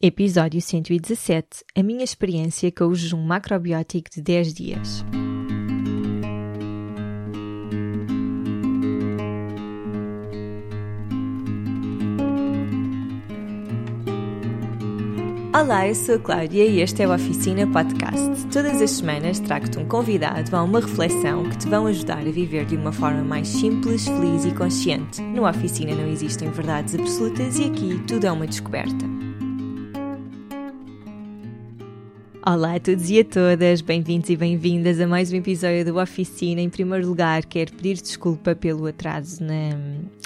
Episódio 117 A minha experiência com o jejum macrobiótico de 10 dias. Olá, eu sou a Cláudia e este é o Oficina Podcast. Todas as semanas trago-te um convidado a uma reflexão que te vão ajudar a viver de uma forma mais simples, feliz e consciente. No Oficina não existem verdades absolutas e aqui tudo é uma descoberta. Olá a todos e a todas, bem-vindos e bem-vindas a mais um episódio do Oficina. Em primeiro lugar, quero pedir desculpa pelo atraso na,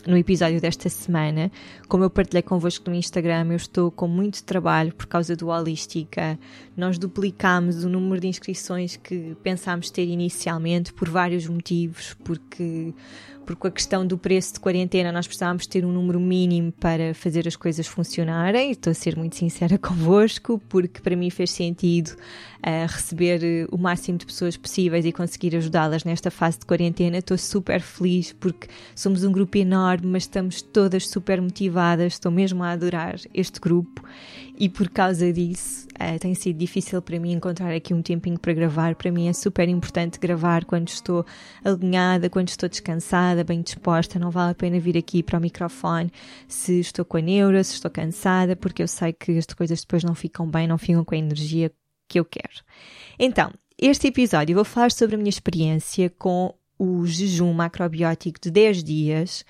no episódio desta semana. Como eu partilhei convosco no Instagram, eu estou com muito trabalho por causa do Holística. Nós duplicámos o número de inscrições que pensámos ter inicialmente por vários motivos, porque porque a questão do preço de quarentena nós precisávamos ter um número mínimo para fazer as coisas funcionarem. Estou a ser muito sincera convosco, porque para mim fez sentido uh, receber eh, o máximo de pessoas possíveis e conseguir ajudá-las nesta fase de quarentena. Estou super feliz porque somos um grupo enorme, mas estamos todas super motivadas. Estou mesmo a adorar este grupo e por causa disso uh, tem sido difícil para mim encontrar aqui um tempinho para gravar. Para mim é super importante gravar quando estou alinhada, quando estou descansada, bem disposta. Não vale a pena vir aqui para o microfone se estou com a neura, se estou cansada, porque eu sei que as coisas depois não ficam bem, não ficam com a energia que eu quero. Então, este episódio vou falar sobre a minha experiência com o jejum macrobiótico de 10 dias.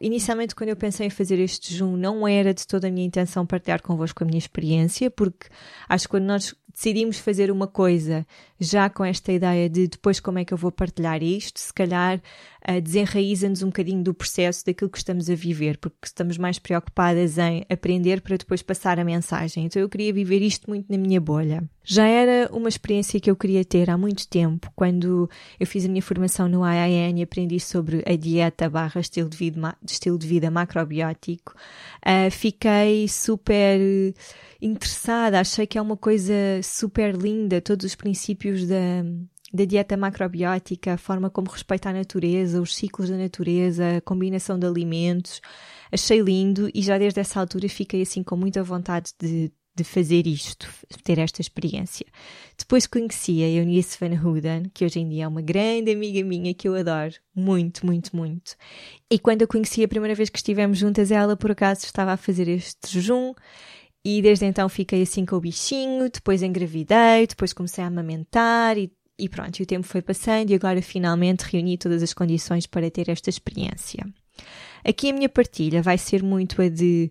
Inicialmente, quando eu pensei em fazer este jejum, não era de toda a minha intenção partilhar convosco a minha experiência, porque acho que quando nós decidimos fazer uma coisa já com esta ideia de depois como é que eu vou partilhar isto, se calhar uh, desenraiza-nos um bocadinho do processo daquilo que estamos a viver, porque estamos mais preocupadas em aprender para depois passar a mensagem. Então eu queria viver isto muito na minha bolha. Já era uma experiência que eu queria ter há muito tempo, quando eu fiz a minha formação no IIN e aprendi sobre a dieta barra estilo de vida, estilo de vida macrobiótico. Uh, fiquei super interessada, achei que é uma coisa super linda, todos os princípios da, da dieta macrobiótica, a forma como respeita a natureza, os ciclos da natureza, a combinação de alimentos. Achei lindo e já desde essa altura fiquei assim com muita vontade de, de fazer isto, ter esta experiência. Depois conheci a Eunice Van Hooden, que hoje em dia é uma grande amiga minha que eu adoro muito, muito, muito. E quando a conheci a primeira vez que estivemos juntas, ela por acaso estava a fazer este jejum e desde então fiquei assim com o bichinho, depois engravidei, depois comecei a amamentar e, e pronto, e o tempo foi passando e agora finalmente reuni todas as condições para ter esta experiência. Aqui a minha partilha vai ser muito a de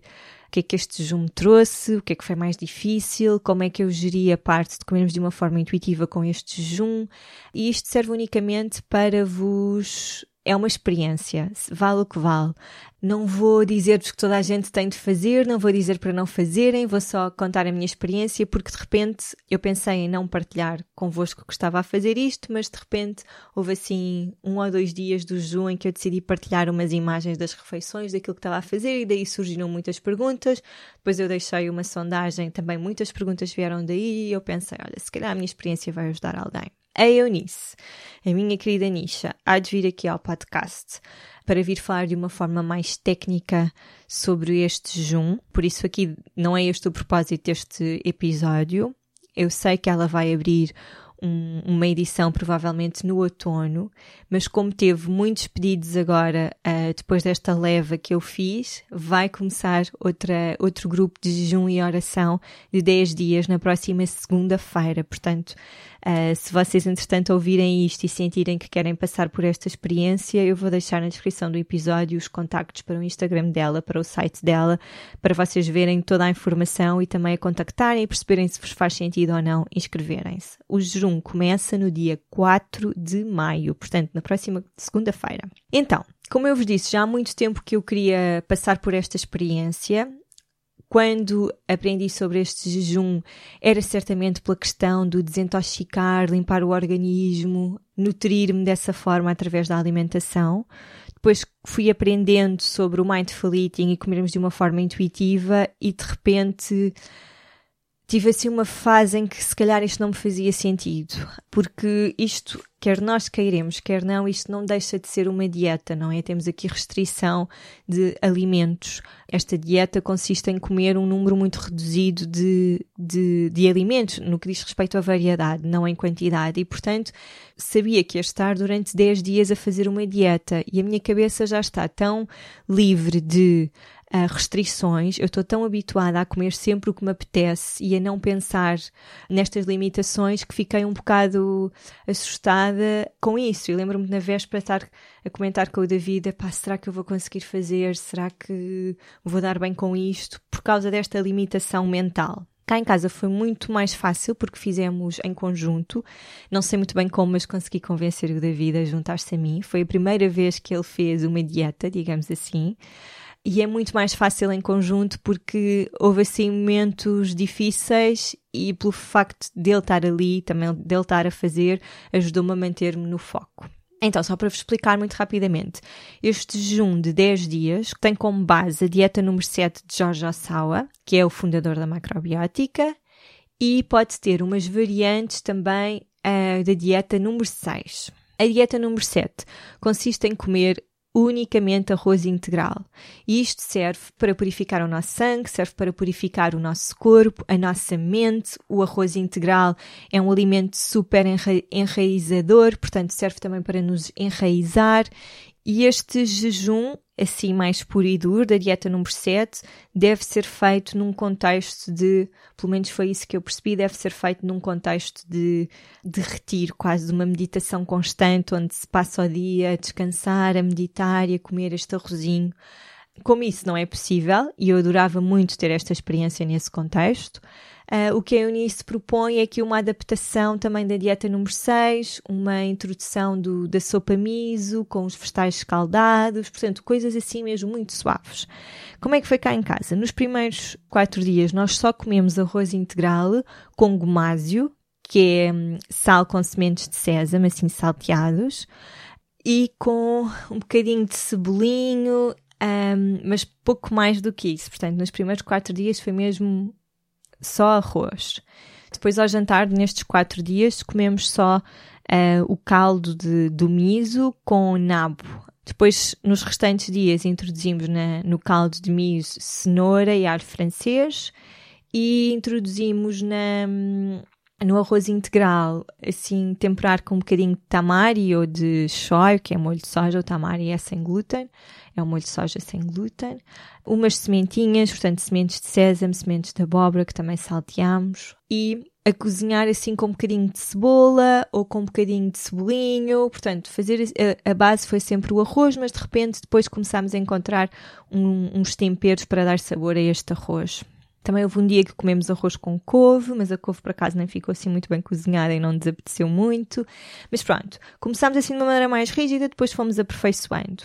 que é que este jejum me trouxe, o que é que foi mais difícil, como é que eu geri a parte de comermos de uma forma intuitiva com este jejum. E isto serve unicamente para vos é uma experiência, vale o que vale. Não vou dizer-vos que toda a gente tem de fazer, não vou dizer para não fazerem, vou só contar a minha experiência, porque de repente eu pensei em não partilhar convosco que estava a fazer isto, mas de repente houve assim um ou dois dias do jejum em que eu decidi partilhar umas imagens das refeições, daquilo que estava a fazer, e daí surgiram muitas perguntas. Depois eu deixei uma sondagem, também muitas perguntas vieram daí, e eu pensei, olha, se calhar a minha experiência vai ajudar alguém a Eunice, a minha querida Nisha, há de vir aqui ao podcast para vir falar de uma forma mais técnica sobre este jejum. Por isso, aqui não é este o propósito deste episódio. Eu sei que ela vai abrir um, uma edição provavelmente no outono, mas como teve muitos pedidos agora, uh, depois desta leva que eu fiz, vai começar outra, outro grupo de jejum e oração de 10 dias na próxima segunda-feira. Portanto, uh, se vocês entretanto ouvirem isto e sentirem que querem passar por esta experiência, eu vou deixar na descrição do episódio os contactos para o Instagram dela, para o site dela, para vocês verem toda a informação e também a contactarem e perceberem se vos faz sentido ou não inscreverem-se. O jejum começa no dia 4 de maio, portanto, na próxima segunda-feira. Então, como eu vos disse, já há muito tempo que eu queria passar por esta experiência. Quando aprendi sobre este jejum, era certamente pela questão do desintoxicar, limpar o organismo, nutrir-me dessa forma através da alimentação. Depois fui aprendendo sobre o mindful eating e comermos de uma forma intuitiva e de repente tive assim uma fase em que se calhar isto não me fazia sentido, porque isto, quer nós queiremos, quer não, isto não deixa de ser uma dieta, não é? Temos aqui restrição de alimentos. Esta dieta consiste em comer um número muito reduzido de, de, de alimentos, no que diz respeito à variedade, não em quantidade, e portanto sabia que ia estar durante 10 dias a fazer uma dieta e a minha cabeça já está tão livre de uh, restrições, eu estou tão habituada a comer sempre o que me apetece e a não pensar nestas limitações que fiquei um bocado assustada com isso. E lembro-me na véspera estar a comentar com o David: pá, será que eu vou conseguir fazer? Será que vou dar bem com isto? Por causa desta limitação mental. Cá em casa foi muito mais fácil porque fizemos em conjunto. Não sei muito bem como, mas consegui convencer o David a juntar-se a mim. Foi a primeira vez que ele fez uma dieta, digamos assim e é muito mais fácil em conjunto porque houve assim momentos difíceis e pelo facto dele estar ali, também dele estar a fazer, ajudou-me a manter-me no foco. Então, só para vos explicar muito rapidamente, este jejum de 10 dias tem como base a dieta número 7 de Jorge Assawa, que é o fundador da macrobiótica, e pode ter umas variantes também uh, da dieta número 6. A dieta número 7 consiste em comer unicamente arroz integral. E isto serve para purificar o nosso sangue, serve para purificar o nosso corpo, a nossa mente. O arroz integral é um alimento super enraizador, portanto, serve também para nos enraizar e este jejum, assim mais puro e duro, da dieta número 7, deve ser feito num contexto de, pelo menos foi isso que eu percebi, deve ser feito num contexto de, de retiro, quase de uma meditação constante, onde se passa o dia a descansar, a meditar e a comer este arrozinho. Como isso não é possível, e eu adorava muito ter esta experiência nesse contexto, Uh, o que a Eunice propõe é aqui uma adaptação também da dieta número 6, uma introdução do, da sopa miso com os vegetais escaldados, portanto, coisas assim mesmo muito suaves. Como é que foi cá em casa? Nos primeiros quatro dias nós só comemos arroz integral com gomásio, que é hum, sal com sementes de sésamo, assim salteados, e com um bocadinho de cebolinho, um, mas pouco mais do que isso. Portanto, nos primeiros quatro dias foi mesmo só arroz. Depois, ao jantar, nestes quatro dias, comemos só uh, o caldo de, do miso com nabo. Depois, nos restantes dias, introduzimos na, no caldo de miso cenoura e ar francês e introduzimos na, no arroz integral, assim, temperar com um bocadinho de tamari ou de shoyu, que é molho de soja, o tamari é sem glúten, é um molho de soja sem glúten, umas sementinhas, portanto, sementes de sésamo, sementes de abóbora, que também salteamos, e a cozinhar assim com um bocadinho de cebola ou com um bocadinho de cebolinho, portanto, fazer a, base foi sempre o arroz, mas de repente depois começámos a encontrar um, uns temperos para dar sabor a este arroz. Também houve um dia que comemos arroz com couve, mas a couve por acaso nem ficou assim muito bem cozinhada e não desapeteceu muito. Mas pronto, começámos assim de uma maneira mais rígida, depois fomos aperfeiçoando.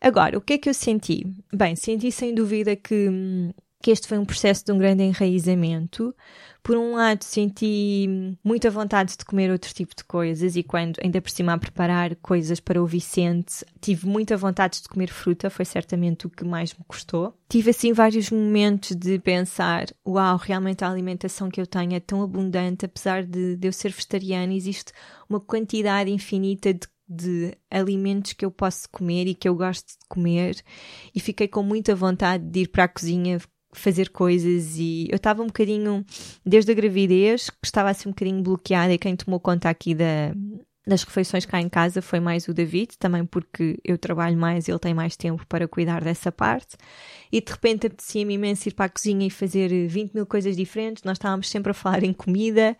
Agora, o que é que eu senti? Bem, senti sem dúvida que hum, que este foi um processo de um grande enraizamento. Por um lado, senti muita vontade de comer outro tipo de coisas e quando ainda por cima a preparar coisas para o Vicente, tive muita vontade de comer fruta, foi certamente o que mais me custou. Tive assim vários momentos de pensar, uau, realmente a alimentação que eu tenho é tão abundante, apesar de, de eu ser vegetariana, existe uma quantidade infinita de de alimentos que eu posso comer e que eu gosto de comer e fiquei com muita vontade de ir para a cozinha fazer coisas e eu estava um bocadinho, desde a gravidez, que estava assim um bocadinho bloqueada e quem tomou conta aqui da, das refeições cá em casa foi mais o David, também porque eu trabalho mais e ele tem mais tempo para cuidar dessa parte. E de repente apetecia-me imenso ir para a cozinha e fazer 20 mil coisas diferentes. Nós estávamos sempre a falar em comida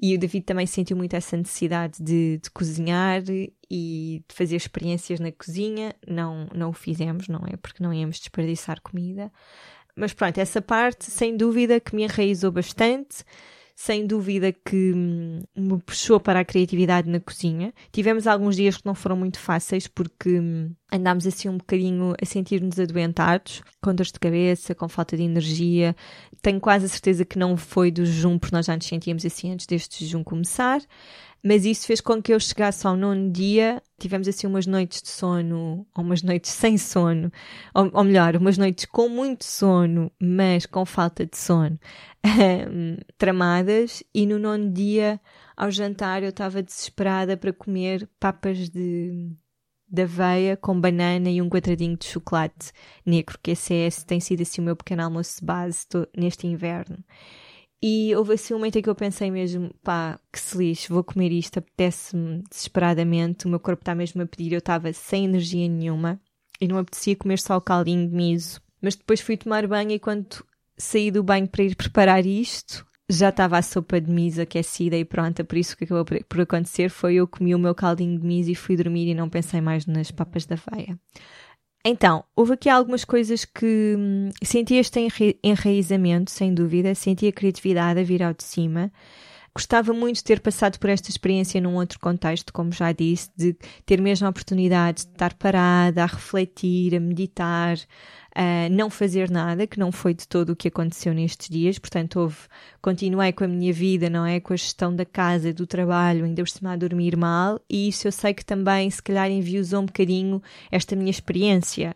e o David também sentiu muito essa necessidade de, de cozinhar e de fazer experiências na cozinha. Não, não o fizemos, não é? Porque não íamos desperdiçar comida. Mas pronto, essa parte, sem dúvida, que me enraizou bastante, sem dúvida que hum, me puxou para a criatividade na cozinha. Tivemos alguns dias que não foram muito fáceis porque hum, andámos assim um bocadinho a sentir-nos adoentados, com dores de cabeça, com falta de energia. Tenho quase a certeza que não foi do jejum, porque nós já nos sentíamos assim antes deste jejum começar. Mas isso fez com que eu chegasse ao nono dia, tivemos assim umas noites de sono, ou umas noites sem sono, ou, ou melhor, umas noites com muito sono, mas com falta de sono, tramadas, e no nono dia, ao jantar, eu estava desesperada para comer papas de, de aveia com banana e um quadradinho de chocolate negro, que esse, é, tem sido assim o meu pequeno almoço de base neste inverno. E houve assim um momento em que eu pensei mesmo, pá, que se lixe, vou comer isto, apetece-me desesperadamente, o meu corpo está mesmo a pedir, eu estava sem energia nenhuma e não apetecia comer só o caldinho de miso. Mas depois fui tomar banho e quando saí do banho para ir preparar isto, já estava a sopa de miso aquecida e pronta, por isso o que acabou por acontecer foi eu comi o meu caldinho de miso e fui dormir e não pensei mais nas papas da veia. Então, houve aqui algumas coisas que hum, senti este enraizamento, sem dúvida, senti a criatividade a vir ao de cima. Gostava muito de ter passado por esta experiência num outro contexto, como já disse, de ter mesmo a oportunidade de estar parada, a refletir, a meditar, a não fazer nada, que não foi de todo o que aconteceu nestes dias. Portanto, houve, continuei com a minha vida, não é? Com a gestão da casa, do trabalho, ainda por cima a dormir mal, e isso eu sei que também, se calhar, enviosou um bocadinho esta minha experiência.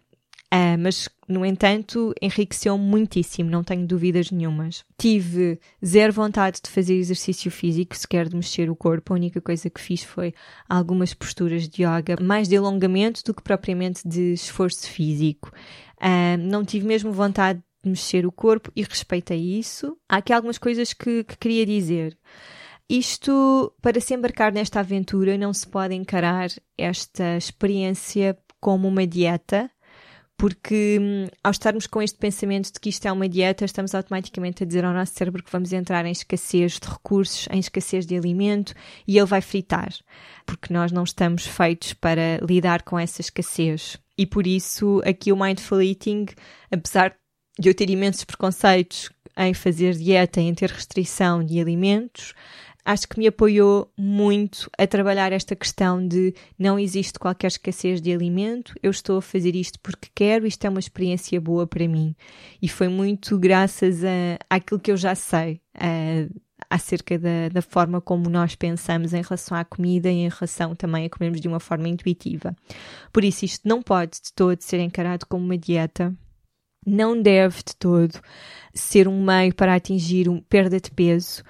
Uh, mas, no entanto, enriqueceu muitíssimo, não tenho dúvidas nenhumas. Tive zero vontade de fazer exercício físico, sequer de mexer o corpo. A única coisa que fiz foi algumas posturas de yoga, mais de alongamento do que propriamente de esforço físico. Não tive mesmo vontade de mexer o corpo e respeitei isso. Há aqui algumas coisas que, que queria dizer. Isto, para se embarcar nesta aventura, não se pode encarar esta experiência como uma dieta, porque hum, ao estarmos com este pensamento de que isto é uma dieta, estamos automaticamente a dizer ao nosso cérebro que vamos entrar em escassez de recursos, em escassez de alimento e ele vai fritar, porque nós não estamos feitos para lidar com essa escassez. E por isso, aqui o Mindful Eating, apesar de eu ter imensos preconceitos em fazer dieta, em ter restrição de alimentos, acho que me apoiou muito a trabalhar esta questão de não existe qualquer escassez de alimento, eu estou a fazer isto porque quero, isto é uma experiência boa para mim. E foi muito graças a, àquilo que eu já sei. A, acerca da, da, forma como nós pensamos em relação à comida e em relação também a comermos de uma forma intuitiva. Por isso, isto não pode de todo ser encarado como uma dieta, não deve de todo ser um meio para atingir uma perda de peso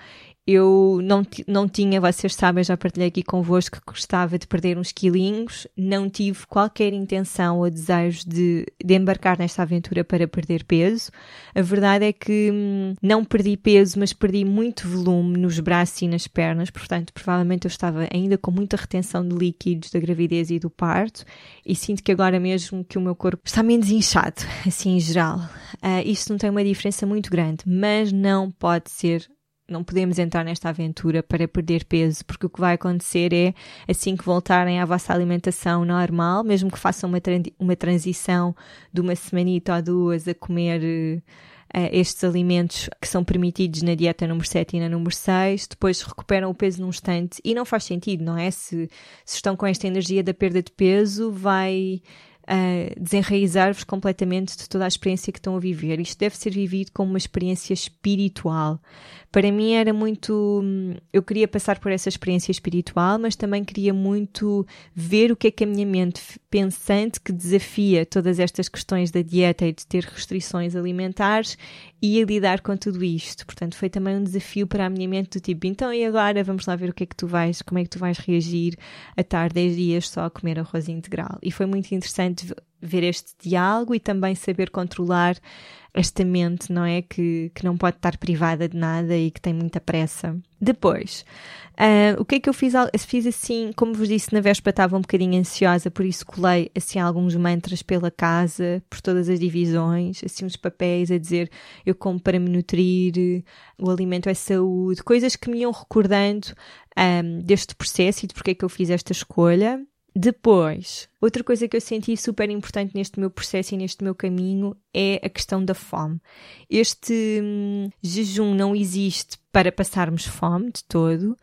eu não, não tinha, vocês sabem, já partilhei aqui convosco que gostava de perder uns quilinhos, não tive qualquer intenção ou desejo de, de embarcar nesta aventura para perder peso. A verdade é que hum, não perdi peso, mas perdi muito volume nos braços e nas pernas, portanto, provavelmente eu estava ainda com muita retenção de líquidos da gravidez e do parto e sinto que agora mesmo que o meu corpo está menos inchado, assim em geral. Uh, isto não tem uma diferença muito grande, mas não pode ser não podemos entrar nesta aventura para perder peso, porque o que vai acontecer é, assim que voltarem à vossa alimentação normal, mesmo que façam uma, uma transição de uma semanita ou duas a comer uh, estes alimentos que são permitidos na dieta número 7 e na número 6, depois recuperam o peso num instante e não faz sentido, não é? Se, se estão com esta energia da perda de peso, vai uh, desenraizar-vos completamente de toda a experiência que estão a viver. Isto deve ser vivido como uma experiência espiritual. Para mim era muito. Eu queria passar por essa experiência espiritual, mas também queria muito ver o que é que a minha mente pensante, que desafia todas estas questões da dieta e de ter restrições alimentares, ia lidar com tudo isto. Portanto, foi também um desafio para a minha mente do tipo, então e agora vamos lá ver o que é que tu vais, como é que tu vais reagir a estar 10 dias só a comer arroz integral. E foi muito interessante ver este diálogo e também saber controlar esta mente, não é? Que, que não pode estar privada de nada e que tem muita pressa. Depois, uh, o que é que eu fiz? Fiz assim, como vos disse, na véspera estava um bocadinho ansiosa, por isso colei assim alguns mantras pela casa, por todas as divisões, assim uns papéis a dizer eu como para me nutrir, o alimento é saúde, coisas que me iam recordando um, deste processo e de porque é que eu fiz esta escolha. Depois, outra coisa que eu senti super importante neste meu processo e neste meu caminho é a questão da fome. Este hum, jejum não existe para passarmos fome de todo,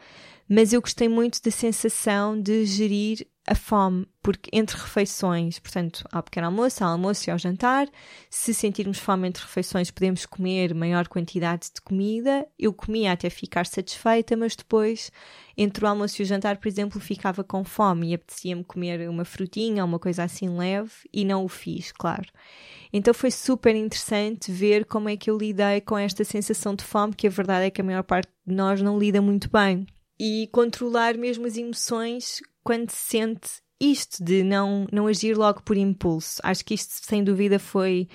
mas eu gostei muito da sensação de gerir a fome, porque entre refeições, portanto, ao pequeno almoço, ao almoço e ao jantar, se sentirmos fome entre refeições, podemos comer maior quantidade de comida. Eu comia até ficar satisfeita, mas depois, entre o almoço e o jantar, por exemplo, ficava com fome e apetecia-me comer uma frutinha uma coisa assim leve e não o fiz, claro. Então foi super interessante ver como é que eu lidei com esta sensação de fome, que a verdade é que a maior parte de nós não lida muito bem. E controlar mesmo as emoções quando se sente isto de não, não agir logo por impulso. Acho que isto, sem dúvida, foi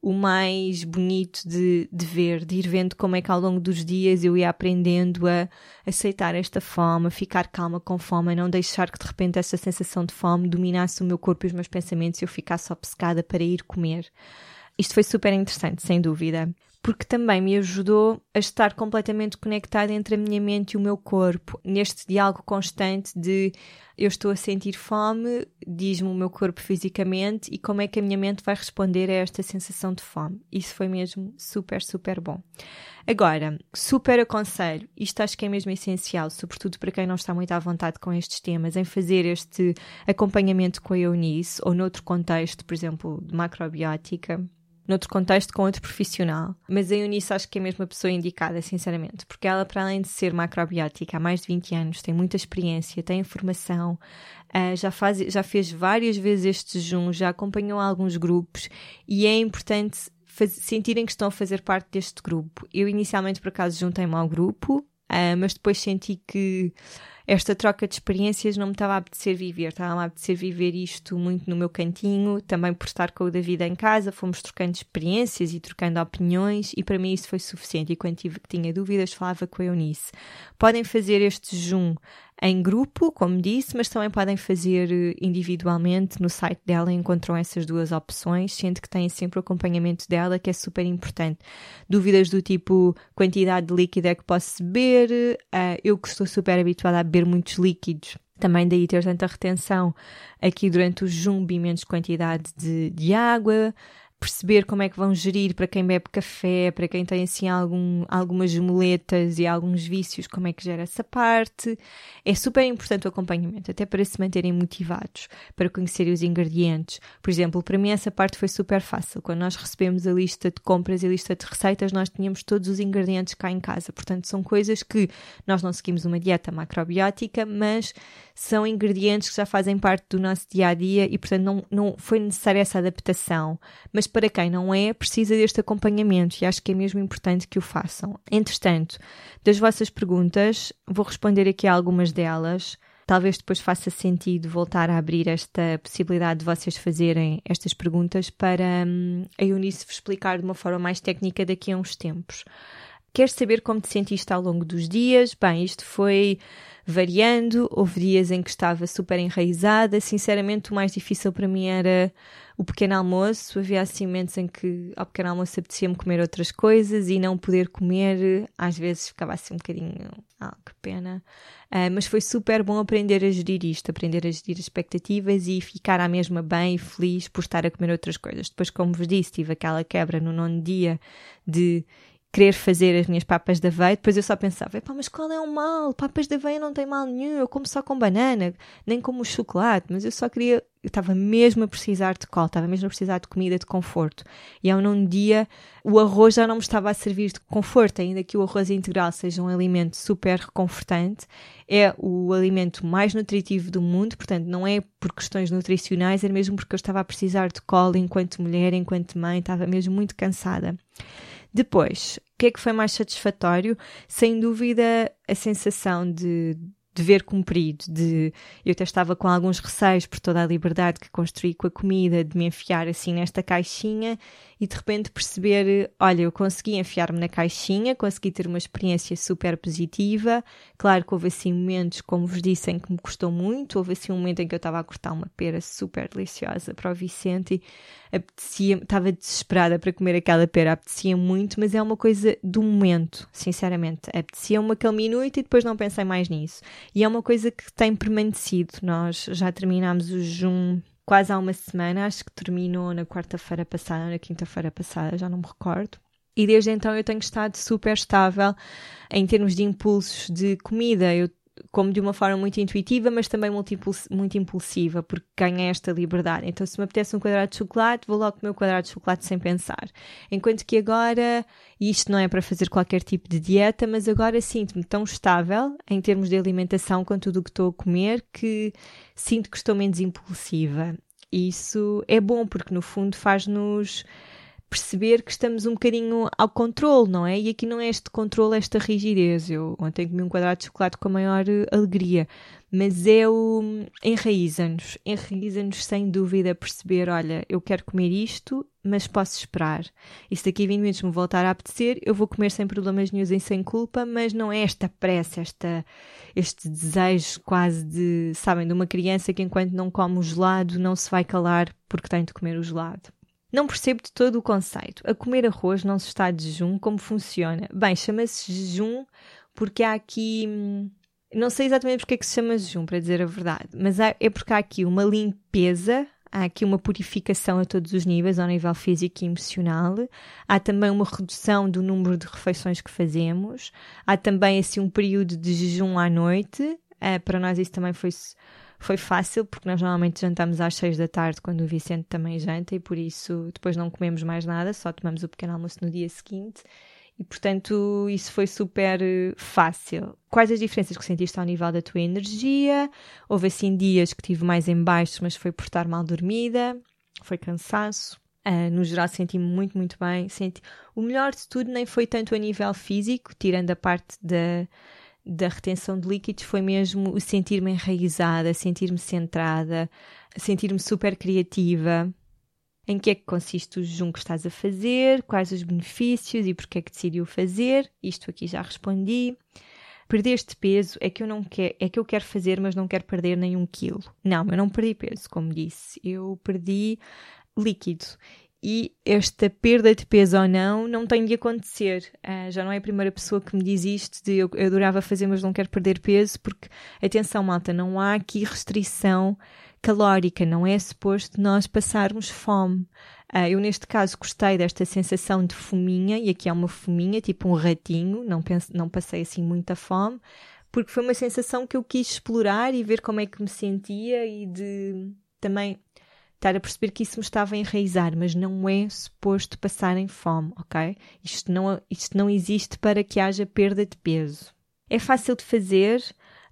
o mais bonito de, de ver, de ir vendo como é que ao longo dos dias eu ia aprendendo a aceitar esta fome, a ficar calma com fome, a não deixar que de repente essa sensação de fome dominasse o meu corpo e os meus pensamentos e eu ficasse obcecada para ir comer. Isto foi super interessante, sem dúvida porque também me ajudou a estar completamente conectada entre a minha mente e o meu corpo, neste diálogo constante de eu estou a sentir fome, diz-me o meu corpo fisicamente e como é que a minha mente vai responder a esta sensação de fome. Isso foi mesmo super, super bom. Agora, super aconselho, isto acho que é mesmo essencial, sobretudo para quem não está muito à vontade com estes temas, em fazer este acompanhamento com a Eunice ou noutro contexto, por exemplo, de macrobiótica noutro contexto com outro profissional. Mas a Eunice acho que é mesmo a pessoa indicada, sinceramente, porque ela, para além de ser macrobiótica há mais de 20 anos, tem muita experiência, tem informação, uh, já, faz, já fez várias vezes este jejum, já acompanhou alguns grupos e é importante faz, sentirem que estão a fazer parte deste grupo. Eu inicialmente, por acaso, juntei-me ao grupo, uh, mas depois senti que esta troca de experiências não me estava a apetecer viver, estava a apetecer viver isto muito no meu cantinho, também por estar com o David em casa, fomos trocando experiências e trocando opiniões e para mim isso foi suficiente. E quando tive que tinha dúvidas falava com a Eunice. Podem fazer este jejum em grupo, como disse, mas também podem fazer eh, individualmente. No site dela encontram essas duas opções, sendo que têm sempre o acompanhamento dela, que é super importante. Dúvidas do tipo quantidade de líquido é que posso beber, uh, eu que estou super habituada a beber muitos líquidos. Também daí ter tanta retenção aqui durante o jejum, menos quantidade de, de água, perceber como é que vão gerir para quem bebe café, para quem tem assim algum, algumas muletas e alguns vícios, como é que gera essa parte. É super importante o acompanhamento, até para se manterem motivados, para conhecerem os ingredientes. Por exemplo, para mim essa parte foi super fácil. Quando nós recebemos a lista de compras e a lista de receitas, nós tínhamos todos os ingredientes cá em casa. Portanto, são coisas que nós não seguimos uma dieta macrobiótica, mas são ingredientes que já fazem parte do nosso dia a dia e, portanto, não, não foi necessária essa adaptação. Mas para quem não é, precisa deste acompanhamento e acho que é mesmo importante que o façam. Entretanto, das vossas perguntas, vou responder aqui a algumas delas. Talvez depois faça sentido voltar a abrir esta possibilidade de vocês fazerem estas perguntas para hum, a Eunice vos explicar de uma forma mais técnica daqui a uns tempos. Queres saber como te sentiste ao longo dos dias? Bem, isto foi variando. Houve dias em que estava super enraizada. Sinceramente, o mais difícil para mim era o pequeno almoço. Havia assim momentos em que ao pequeno almoço apetecia-me comer outras coisas e não poder comer. Às vezes ficava assim um bocadinho. Ah, que pena. Uh, mas foi super bom aprender a gerir isto, aprender a gerir expectativas e ficar à mesma bem e feliz por estar a comer outras coisas. Depois, como vos disse, tive aquela quebra no nono dia de querer fazer as minhas papas de aveia, depois eu só pensava, mas qual é o mal? Papas de aveia não tem mal nenhum, eu como só com banana, nem como chocolate, mas eu só queria, eu estava mesmo a precisar de colo, estava mesmo a precisar de comida de conforto. E ao num dia o arroz já não me estava a servir de conforto, ainda que o arroz integral seja um alimento super reconfortante, é o alimento mais nutritivo do mundo, portanto não é por questões nutricionais, é mesmo porque eu estava a precisar de colo enquanto mulher, enquanto mãe, estava mesmo muito cansada. Depois, o que é que foi mais satisfatório? Sem dúvida, a sensação de dever cumprido, de eu até estava com alguns receios por toda a liberdade que construí com a comida, de me enfiar assim nesta caixinha e de repente perceber, olha, eu consegui enfiar-me na caixinha, consegui ter uma experiência super positiva. Claro que houve assim momentos, como vos disse, em que me custou muito. Houve assim um momento em que eu estava a cortar uma pera super deliciosa para o Vicente e apetecia, estava desesperada para comer aquela pera, apetecia muito, mas é uma coisa do momento, sinceramente. Apetecia-me aquele minuto e depois não pensei mais nisso. E é uma coisa que tem permanecido. Nós já terminámos o jejum quase há uma semana, acho que terminou na quarta-feira passada, na quinta-feira passada, já não me recordo. E desde então eu tenho estado super estável em termos de impulsos de comida. Eu como de uma forma muito intuitiva, mas também muito, muito impulsiva, porque ganhei esta liberdade. Então, se me apetece um quadrado de chocolate, vou logo comer o quadrado de chocolate sem pensar. Enquanto que agora, isto não é para fazer qualquer tipo de dieta, mas agora sinto-me tão estável em termos de alimentação com tudo o que estou a comer que sinto que estou menos impulsiva. E isso é bom, porque no fundo faz-nos perceber que estamos um bocadinho ao controle, não é? E aqui não é este controle, esta rigidez. Eu ontem comi um quadrado de chocolate com a maior alegria, mas é o enraiza-nos, enraiza-nos sem dúvida a perceber, olha, eu quero comer isto, mas posso esperar. E se daqui a 20 minutos me voltar a apetecer, eu vou comer sem problemas nenhum e sem culpa, mas não é esta pressa, esta, este desejo quase de, sabem, de uma criança que enquanto não come o gelado não se vai calar porque tem de comer o gelado. Não percebo de todo o conceito. A comer arroz não se está de jejum, como funciona? Bem, chama-se jejum porque há aqui. Hum, não sei exatamente porque é que se chama jejum, para dizer a verdade, mas é porque há aqui uma limpeza, há aqui uma purificação a todos os níveis, ao nível físico e emocional. Há também uma redução do número de refeições que fazemos. Há também assim um período de jejum à noite. Uh, para nós isso também foi foi fácil, porque nós normalmente jantamos às seis da tarde, quando o Vicente também janta, e por isso depois não comemos mais nada, só tomamos o pequeno almoço no dia seguinte. E portanto, isso foi super eh, fácil. Quais as diferenças que sentiste ao nível da tua energia? Houve assim dias que tive mais em baixo, mas foi por estar mal dormida, foi cansaço. Uh, no geral senti-me muito, muito bem. Senti... O melhor de tudo nem foi tanto a nível físico, tirando a parte da, da retenção de líquidos foi mesmo o sentir-me enraizada, sentir-me centrada, sentir-me super criativa. Em que é que consiste o jejum que estás a fazer? Quais os benefícios e porquê é que decidiu fazer? Isto aqui já respondi. Perder este peso é que eu não quero, é que eu quero fazer, mas não quero perder nenhum quilo. Não, eu não perdi peso, como disse. Eu perdi líquido e esta perda de peso ou não não tem de acontecer. Uh, já não é a primeira pessoa que me diz isto de eu, eu adorava fazer, mas não quero perder peso, porque, atenção, malta, não há aqui restrição calórica, não é suposto nós passarmos fome. Uh, eu, neste caso, gostei desta sensação de fominha, e aqui é uma fominha, tipo um ratinho, não, penso, não passei assim muita fome, porque foi uma sensação que eu quis explorar e ver como é que me sentia e de também estar a perceber que isso me estava a enraizar, mas não é suposto passar em fome, ok? Isto não, isto não existe para que haja perda de peso. É fácil de fazer,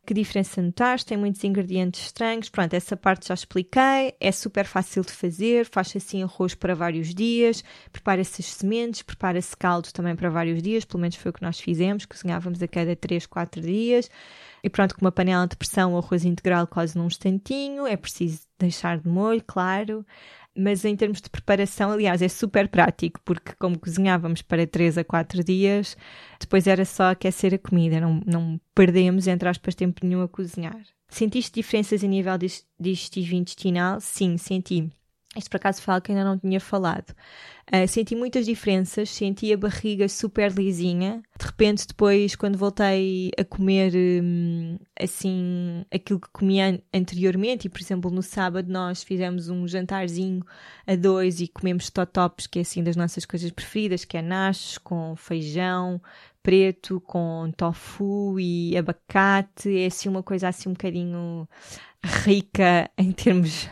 que diferença notaste? Tem muitos ingredientes estranhos. Pronto, essa parte já expliquei. É super fácil de fazer. Faz assim arroz para vários dias. Prepara-se as sementes. Prepara-se caldo também para vários dias. Pelo menos foi o que nós fizemos. Cozinhávamos a cada 3, 4 dias. E pronto, com uma panela de pressão, o arroz integral quase num instantinho. É preciso deixar de molho, claro mas em termos de preparação, aliás, é super prático, porque como cozinhávamos para 3 a 4 dias, depois era só aquecer a comida, não, não perdemos, entre aspas, tempo nenhum a cozinhar. Sentiste diferenças a nível digestivo intestinal? Sim, senti. Isto por acaso falo que ainda não tinha falado. Uh, senti muitas diferenças, senti a barriga super lisinha. De repente, depois, quando voltei a comer um, assim aquilo que comia anteriormente, e por exemplo, no sábado nós fizemos um jantarzinho a dois e comemos totops, que é assim das nossas coisas preferidas, que é nachos com feijão preto, com tofu e abacate. É assim uma coisa assim um bocadinho rica em termos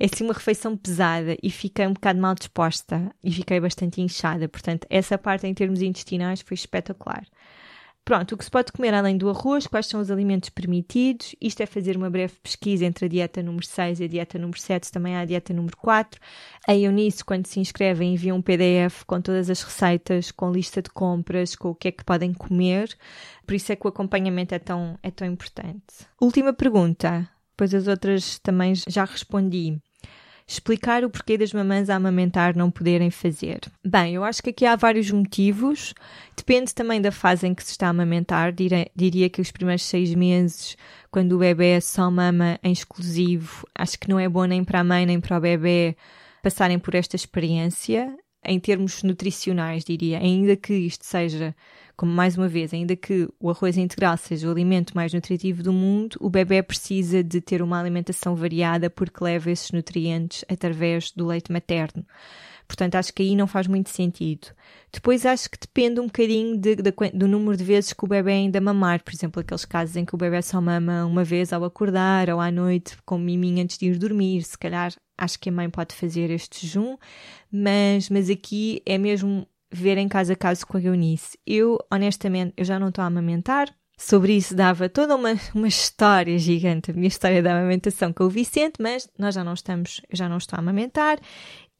é assim uma refeição pesada e fiquei um bocado mal disposta e fiquei bastante inchada. Portanto, essa parte em termos intestinais foi espetacular. Pronto, o que se pode comer além do arroz, quais são os alimentos permitidos? Isto é fazer uma breve pesquisa entre a dieta número 6 e a dieta número 7, também há a dieta número 4. A Eunice, quando se inscrevem, envia um PDF com todas as receitas, com lista de compras, com o que é que podem comer. Por isso é que o acompanhamento é tão, é tão importante. Última pergunta, pois as outras também já respondi explicar o porquê das mamães a amamentar não poderem fazer. Bem, eu acho que aqui há vários motivos. Depende também da fase em que se está a amamentar. Diria que os primeiros seis meses, quando o bebê só mama em exclusivo, acho que não é bom nem para a mãe nem para o bebê passarem por esta experiência. Em termos nutricionais, diria, ainda que isto seja como mais uma vez, ainda que o arroz integral seja o alimento mais nutritivo do mundo, o bebê precisa de ter uma alimentação variada porque leva esses nutrientes através do leite materno. Portanto, acho que aí não faz muito sentido. Depois acho que depende um bocadinho de, de, do número de vezes que o bebê ainda mamar. Por exemplo, aqueles casos em que o bebê só mama uma vez ao acordar ou à noite com miminho antes de ir dormir. Se calhar acho que a mãe pode fazer este jejum, mas, mas aqui é mesmo ver em caso a caso com a Eunice. Eu, honestamente, eu já não estou a amamentar, sobre isso dava toda uma, uma história gigante, a minha história da amamentação com o Vicente, mas nós já não estamos, já não estou a amamentar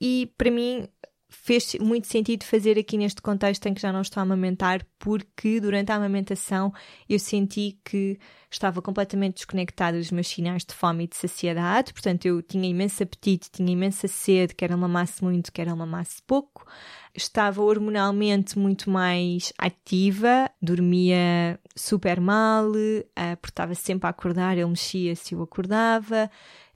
e para mim fez muito sentido fazer aqui neste contexto em que já não estou a amamentar, porque durante a amamentação eu senti que estava completamente desconectada dos meus sinais de fome e de saciedade, portanto eu tinha imenso apetite, tinha imensa sede, quer uma massa muito, quer uma massa pouco, estava hormonalmente muito mais ativa, dormia super mal, uh, porque estava sempre a acordar, ele mexia se eu acordava,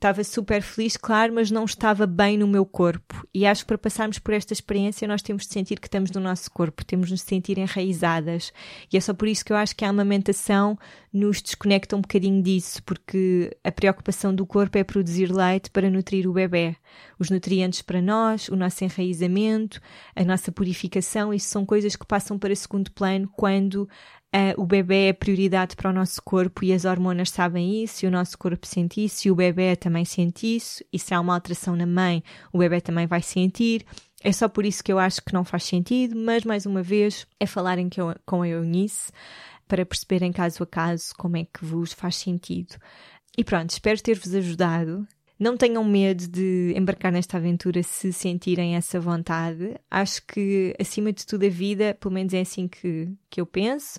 estava super feliz, claro, mas não estava bem no meu corpo. E acho que para passarmos por esta experiência nós temos de sentir que estamos no nosso corpo, temos de nos sentir enraizadas. E é só por isso que eu acho que a amamentação nos desconecta um bocadinho disso, porque a preocupação do corpo é produzir leite para nutrir o bebê. Os nutrientes para nós, o nosso enraizamento, a nossa purificação, isso são coisas que passam para segundo plano quando Uh, o bebê é prioridade para o nosso corpo e as hormonas sabem isso, e o nosso corpo sente isso, e o bebê também sente isso, e se há uma alteração na mãe, o bebê também vai sentir. É só por isso que eu acho que não faz sentido, mas mais uma vez é falarem com a Eunice para perceberem caso a caso como é que vos faz sentido. E pronto, espero ter-vos ajudado. Não tenham medo de embarcar nesta aventura se sentirem essa vontade. Acho que, acima de tudo, a vida, pelo menos é assim que, que eu penso,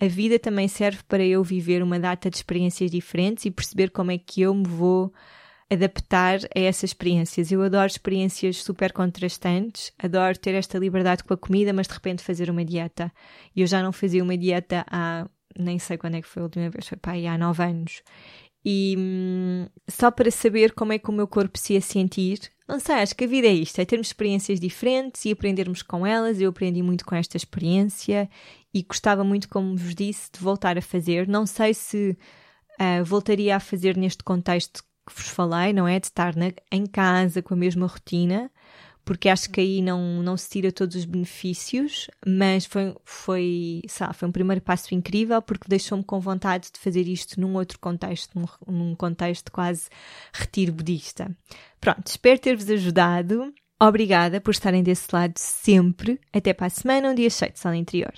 a vida também serve para eu viver uma data de experiências diferentes e perceber como é que eu me vou adaptar a essas experiências. Eu adoro experiências super contrastantes, adoro ter esta liberdade com a comida, mas de repente fazer uma dieta. Eu já não fazia uma dieta há nem sei quando é que foi a última vez, foi aí há nove anos. E hum, só para saber como é que o meu corpo se ia sentir, não sei, acho que a vida é isto, é termos experiências diferentes e aprendermos com elas. Eu aprendi muito com esta experiência e gostava muito, como vos disse, de voltar a fazer. Não sei se uh, voltaria a fazer neste contexto que vos falei, não é? De estar na, em casa com a mesma rotina, porque acho que aí não, não se tira todos os benefícios, mas foi, foi, sabe, foi um primeiro passo incrível porque deixou-me com vontade de fazer isto num outro contexto, num, num contexto quase retiro budista. Pronto, espero ter-vos ajudado. Obrigada por estarem desse lado sempre. Até para a semana, um dia cheio de sol interior.